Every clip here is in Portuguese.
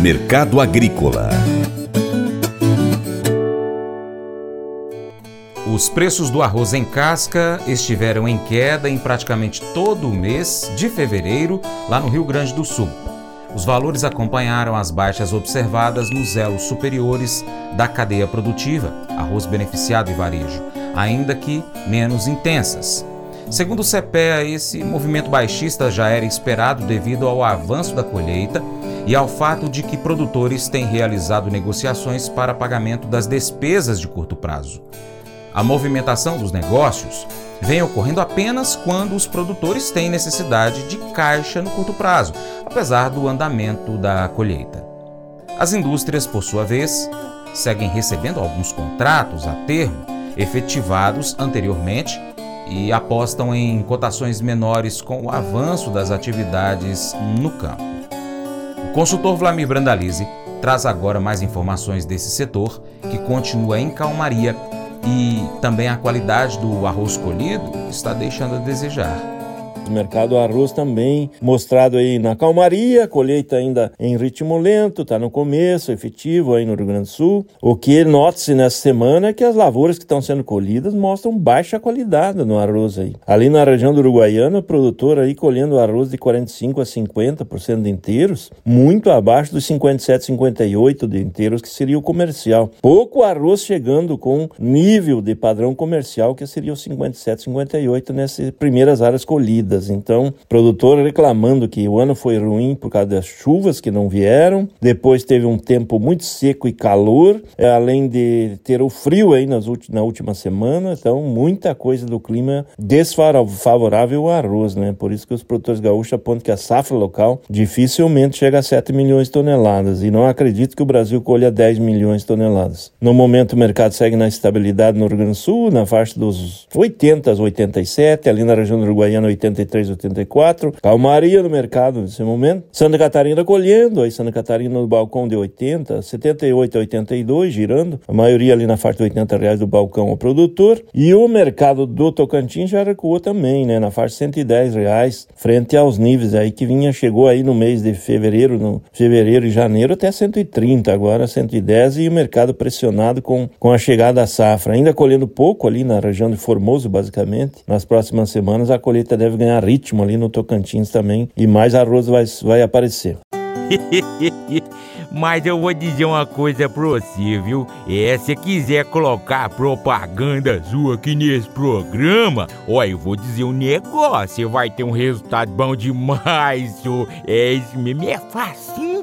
Mercado Agrícola Os preços do arroz em casca estiveram em queda em praticamente todo o mês de fevereiro lá no Rio Grande do Sul. Os valores acompanharam as baixas observadas nos elos superiores da cadeia produtiva, arroz beneficiado e varejo, ainda que menos intensas. Segundo o CPEA, esse movimento baixista já era esperado devido ao avanço da colheita e ao fato de que produtores têm realizado negociações para pagamento das despesas de curto prazo. A movimentação dos negócios vem ocorrendo apenas quando os produtores têm necessidade de caixa no curto prazo, apesar do andamento da colheita. As indústrias, por sua vez, seguem recebendo alguns contratos a termo efetivados anteriormente e apostam em cotações menores com o avanço das atividades no campo. Consultor Vlamir Brandalize traz agora mais informações desse setor, que continua em calmaria e também a qualidade do arroz colhido está deixando a desejar. O mercado arroz também mostrado aí na calmaria, colheita ainda em ritmo lento, está no começo, efetivo aí no Rio Grande do Sul. O que nota-se nessa semana é que as lavouras que estão sendo colhidas mostram baixa qualidade no arroz aí. Ali na região do Uruguaiana, o produtor aí colhendo arroz de 45 a 50% de inteiros, muito abaixo dos 57, 58 de inteiros que seria o comercial. Pouco arroz chegando com nível de padrão comercial que seria o 57, 58 nessas primeiras áreas colhidas. Então, produtor reclamando que o ano foi ruim por causa das chuvas que não vieram. Depois teve um tempo muito seco e calor, é, além de ter o frio aí nas na última semana. Então, muita coisa do clima desfavorável ao arroz, né? Por isso que os produtores gaúchos apontam que a safra local dificilmente chega a 7 milhões de toneladas. E não acredito que o Brasil colha 10 milhões de toneladas. No momento, o mercado segue na estabilidade no Rio Grande do Sul, na faixa dos 80 às 87, ali na região Uruguaiana, 83 83, 84. Calmaria no mercado nesse momento. Santa Catarina colhendo, aí Santa Catarina no balcão de 80, 78 a 82, girando. A maioria ali na faixa de 80 reais do balcão ao produtor. E o mercado do Tocantins já recuou também, né? Na faixa de 110 reais, frente aos níveis aí que vinha, chegou aí no mês de fevereiro, no fevereiro e janeiro até 130, agora 110 e o mercado pressionado com, com a chegada da safra. Ainda colhendo pouco ali na região de Formoso, basicamente. Nas próximas semanas a colheita deve ganhar ritmo ali no Tocantins também e mais arroz vai, vai aparecer. Mas eu vou dizer uma coisa pra você, viu? É, se quiser colocar propaganda sua aqui nesse programa, ó, eu vou dizer um negócio, você vai ter um resultado bom demais, senhor. É isso mesmo, é facinho,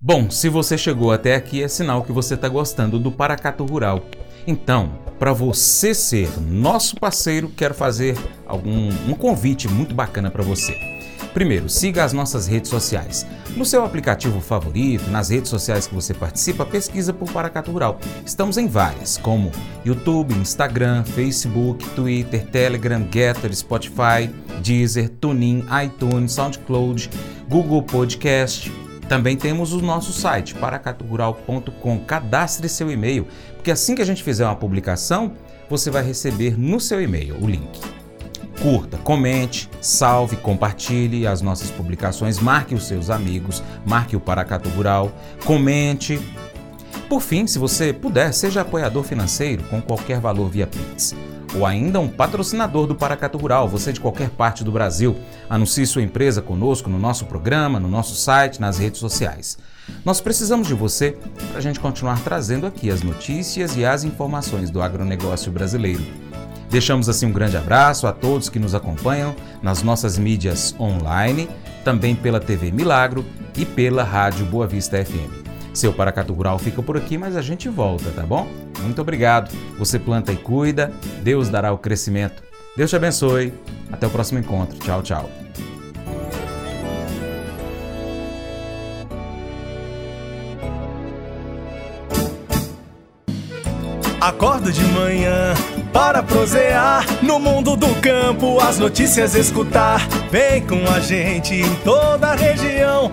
Bom, se você chegou até aqui, é sinal que você está gostando do Paracato Rural. Então, para você ser nosso parceiro, quero fazer algum um convite muito bacana para você. Primeiro, siga as nossas redes sociais. No seu aplicativo favorito, nas redes sociais que você participa, pesquisa por Paracato Rural. Estamos em várias, como YouTube, Instagram, Facebook, Twitter, Telegram, Getter, Spotify, Deezer, TuneIn, iTunes, SoundCloud, Google Podcast, também temos o nosso site, paracatugural.com. Cadastre seu e-mail, porque assim que a gente fizer uma publicação, você vai receber no seu e-mail o link. Curta, comente, salve, compartilhe as nossas publicações, marque os seus amigos, marque o Paracatu Rural, comente. Por fim, se você puder, seja apoiador financeiro com qualquer valor via Pix ou ainda um patrocinador do Paracato Rural, você de qualquer parte do Brasil, anuncie sua empresa conosco no nosso programa, no nosso site, nas redes sociais. Nós precisamos de você para a gente continuar trazendo aqui as notícias e as informações do agronegócio brasileiro. Deixamos assim um grande abraço a todos que nos acompanham nas nossas mídias online, também pela TV Milagro e pela Rádio Boa Vista FM. Seu Paracatu Rural fica por aqui, mas a gente volta, tá bom? Muito obrigado. Você planta e cuida, Deus dará o crescimento. Deus te abençoe. Até o próximo encontro. Tchau, tchau. Acordo de manhã para prosear no mundo do campo, as notícias escutar. Vem com a gente em toda a região